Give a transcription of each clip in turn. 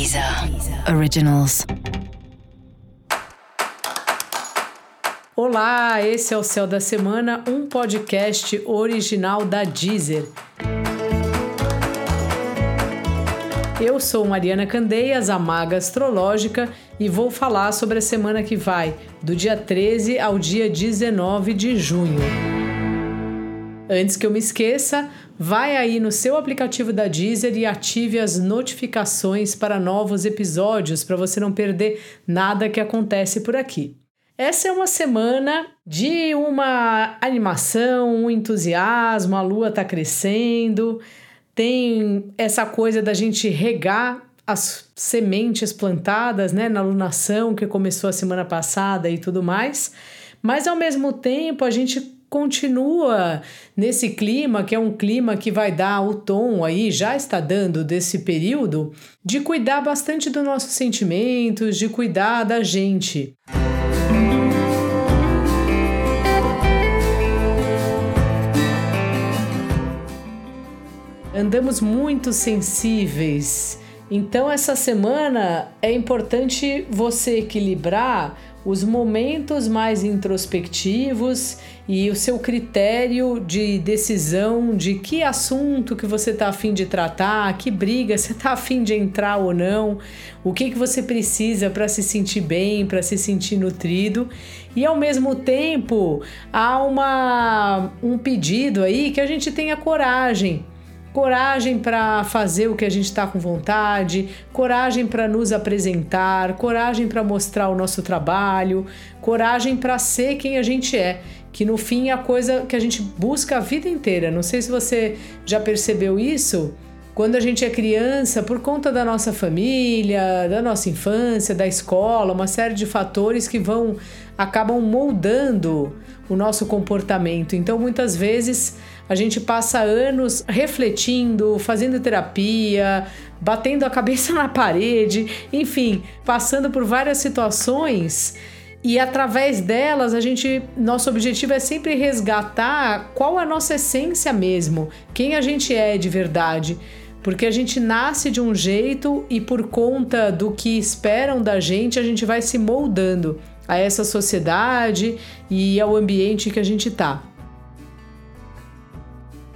Deezer Originals. Olá, esse é o Céu da Semana, um podcast original da Deezer. Eu sou Mariana Candeias, a maga astrológica, e vou falar sobre a semana que vai, do dia 13 ao dia 19 de junho. Antes que eu me esqueça, vai aí no seu aplicativo da Deezer e ative as notificações para novos episódios para você não perder nada que acontece por aqui. Essa é uma semana de uma animação, um entusiasmo, a lua está crescendo, tem essa coisa da gente regar as sementes plantadas né, na lunação que começou a semana passada e tudo mais, mas ao mesmo tempo a gente continua nesse clima, que é um clima que vai dar o tom aí, já está dando desse período, de cuidar bastante dos nossos sentimentos, de cuidar da gente. andamos muito sensíveis. Então, essa semana é importante você equilibrar os momentos mais introspectivos e o seu critério de decisão de que assunto que você está afim de tratar, que briga você está afim de entrar ou não, o que, que você precisa para se sentir bem, para se sentir nutrido. E ao mesmo tempo há uma, um pedido aí que a gente tenha coragem coragem para fazer o que a gente está com vontade, coragem para nos apresentar, coragem para mostrar o nosso trabalho, coragem para ser quem a gente é, que no fim é a coisa que a gente busca a vida inteira. Não sei se você já percebeu isso. Quando a gente é criança, por conta da nossa família, da nossa infância, da escola, uma série de fatores que vão acabam moldando o nosso comportamento. Então, muitas vezes a gente passa anos refletindo, fazendo terapia, batendo a cabeça na parede, enfim, passando por várias situações e através delas a gente nosso objetivo é sempre resgatar qual a nossa essência mesmo, quem a gente é de verdade. Porque a gente nasce de um jeito e por conta do que esperam da gente, a gente vai se moldando a essa sociedade e ao ambiente que a gente está.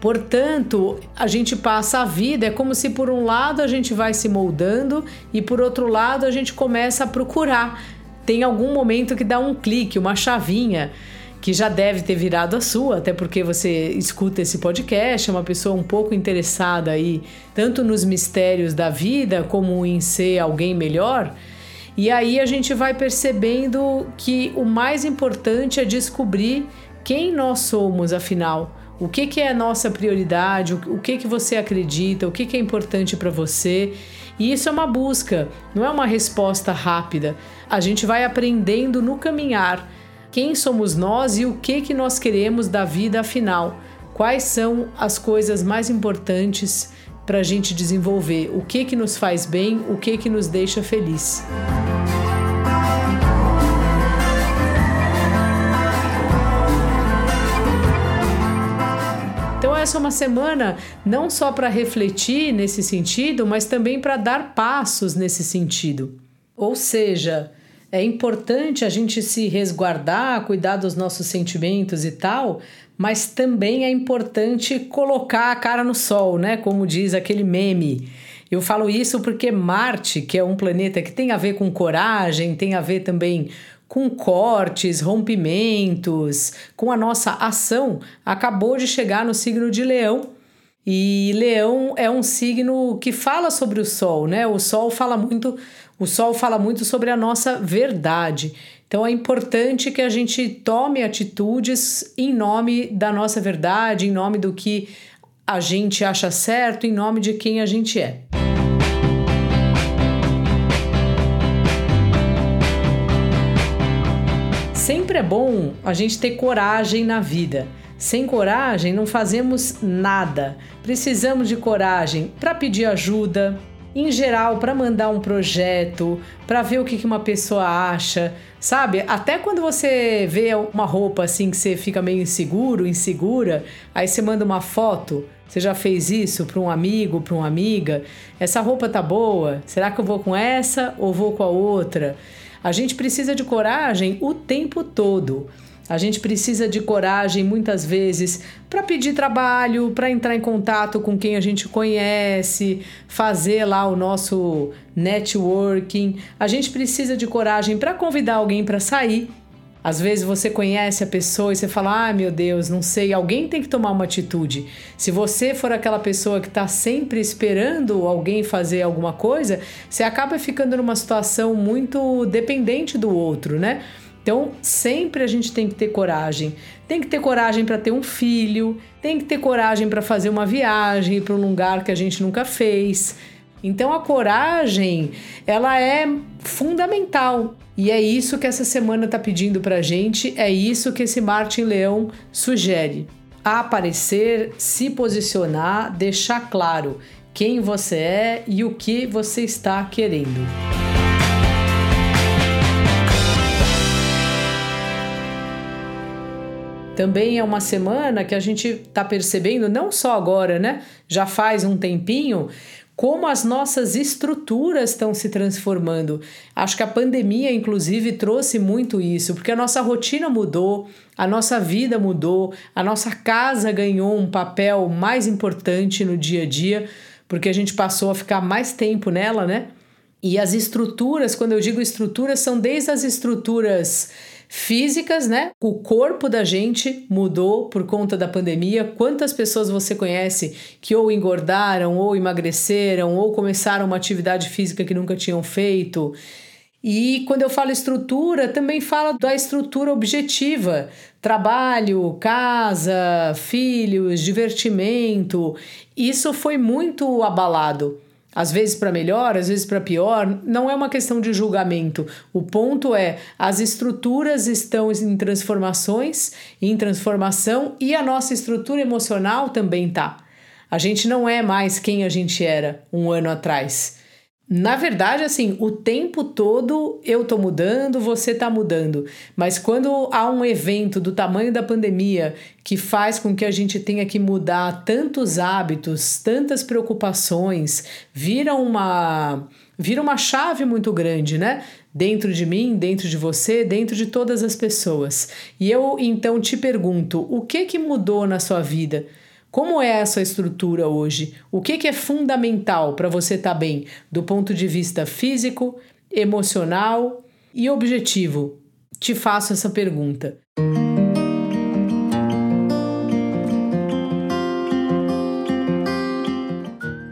Portanto, a gente passa a vida, é como se por um lado a gente vai se moldando e por outro lado a gente começa a procurar. Tem algum momento que dá um clique, uma chavinha que já deve ter virado a sua, até porque você escuta esse podcast, é uma pessoa um pouco interessada aí, tanto nos mistérios da vida como em ser alguém melhor. E aí a gente vai percebendo que o mais importante é descobrir quem nós somos, afinal o que, que é a nossa prioridade, o, que, que você acredita, o que, que é importante para você. E isso é uma busca, não é uma resposta rápida. A gente vai aprendendo no caminhar quem somos nós e o que, que nós queremos da vida afinal. Quais são as coisas mais importantes para a gente desenvolver? O que, que nos faz bem, o que, que nos deixa feliz. Essa é uma semana não só para refletir nesse sentido, mas também para dar passos nesse sentido. Ou seja, é importante a gente se resguardar, cuidar dos nossos sentimentos e tal, mas também é importante colocar a cara no sol, né? Como diz aquele meme. Eu falo isso porque Marte, que é um planeta que tem a ver com coragem, tem a ver também com cortes, rompimentos, com a nossa ação, acabou de chegar no signo de Leão. E Leão é um signo que fala sobre o sol, né? O sol fala muito, o sol fala muito sobre a nossa verdade. Então é importante que a gente tome atitudes em nome da nossa verdade, em nome do que a gente acha certo, em nome de quem a gente é. Sempre é bom a gente ter coragem na vida. Sem coragem não fazemos nada. Precisamos de coragem para pedir ajuda, em geral, para mandar um projeto, para ver o que uma pessoa acha, sabe? Até quando você vê uma roupa assim que você fica meio inseguro, insegura, aí você manda uma foto Você já fez isso para um amigo, para uma amiga? Essa roupa tá boa? Será que eu vou com essa ou vou com a outra? A gente precisa de coragem o tempo todo. A gente precisa de coragem muitas vezes para pedir trabalho, para entrar em contato com quem a gente conhece, fazer lá o nosso networking. A gente precisa de coragem para convidar alguém para sair. Às vezes você conhece a pessoa e você fala: ah, meu Deus, não sei, alguém tem que tomar uma atitude. Se você for aquela pessoa que está sempre esperando alguém fazer alguma coisa, você acaba ficando numa situação muito dependente do outro, né? Então, sempre a gente tem que ter coragem. Tem que ter coragem para ter um filho, tem que ter coragem para fazer uma viagem para um lugar que a gente nunca fez. Então, a coragem, ela é fundamental. E é isso que essa semana está pedindo para gente, é isso que esse Martin Leão sugere. Aparecer, se posicionar, deixar claro quem você é e o que você está querendo. Também é uma semana que a gente está percebendo, não só agora, né? Já faz um tempinho, como as nossas estruturas estão se transformando. Acho que a pandemia, inclusive, trouxe muito isso, porque a nossa rotina mudou, a nossa vida mudou, a nossa casa ganhou um papel mais importante no dia a dia, porque a gente passou a ficar mais tempo nela, né? E as estruturas, quando eu digo estruturas, são desde as estruturas físicas, né? O corpo da gente mudou por conta da pandemia. Quantas pessoas você conhece que ou engordaram, ou emagreceram, ou começaram uma atividade física que nunca tinham feito? E quando eu falo estrutura, também falo da estrutura objetiva: trabalho, casa, filhos, divertimento. Isso foi muito abalado às vezes para melhor, às vezes para pior, não é uma questão de julgamento. O ponto é as estruturas estão em transformações, em transformação e a nossa estrutura emocional também tá. A gente não é mais quem a gente era um ano atrás. Na verdade, assim, o tempo todo eu tô mudando, você tá mudando. Mas quando há um evento do tamanho da pandemia que faz com que a gente tenha que mudar tantos hábitos, tantas preocupações, vira uma vira uma chave muito grande, né? Dentro de mim, dentro de você, dentro de todas as pessoas. E eu então te pergunto, o que que mudou na sua vida? Como é essa estrutura hoje? O que, que é fundamental para você estar tá bem do ponto de vista físico, emocional e objetivo? Te faço essa pergunta.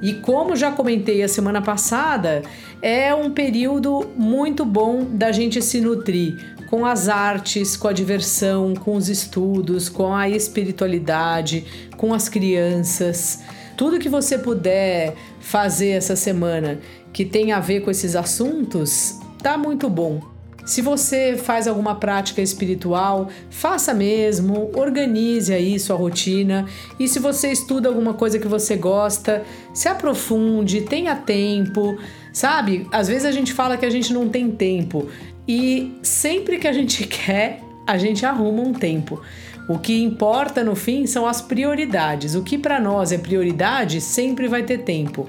E como já comentei a semana passada, é um período muito bom da gente se nutrir com as artes, com a diversão, com os estudos, com a espiritualidade, com as crianças. Tudo que você puder fazer essa semana que tem a ver com esses assuntos, tá muito bom. Se você faz alguma prática espiritual, faça mesmo, organize aí sua rotina. E se você estuda alguma coisa que você gosta, se aprofunde, tenha tempo. Sabe? Às vezes a gente fala que a gente não tem tempo. E sempre que a gente quer, a gente arruma um tempo. O que importa no fim são as prioridades. O que para nós é prioridade sempre vai ter tempo.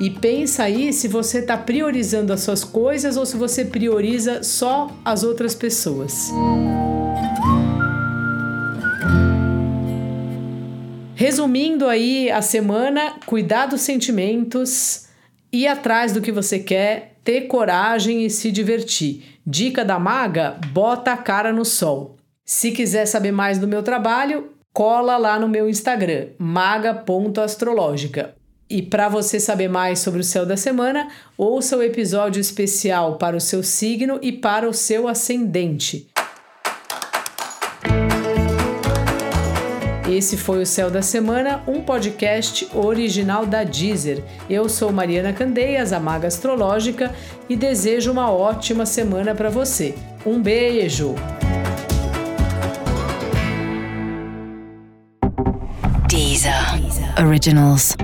E pensa aí se você está priorizando as suas coisas ou se você prioriza só as outras pessoas. Resumindo aí a semana, cuidar dos sentimentos, ir atrás do que você quer, ter coragem e se divertir. Dica da maga: bota a cara no sol. Se quiser saber mais do meu trabalho, cola lá no meu Instagram, maga.astrológica. E para você saber mais sobre o céu da semana, ouça o episódio especial para o seu signo e para o seu ascendente. Esse foi o Céu da Semana, um podcast original da Deezer. Eu sou Mariana Candeias, a Maga Astrológica, e desejo uma ótima semana para você. Um beijo! Deezer. Deezer. Originals.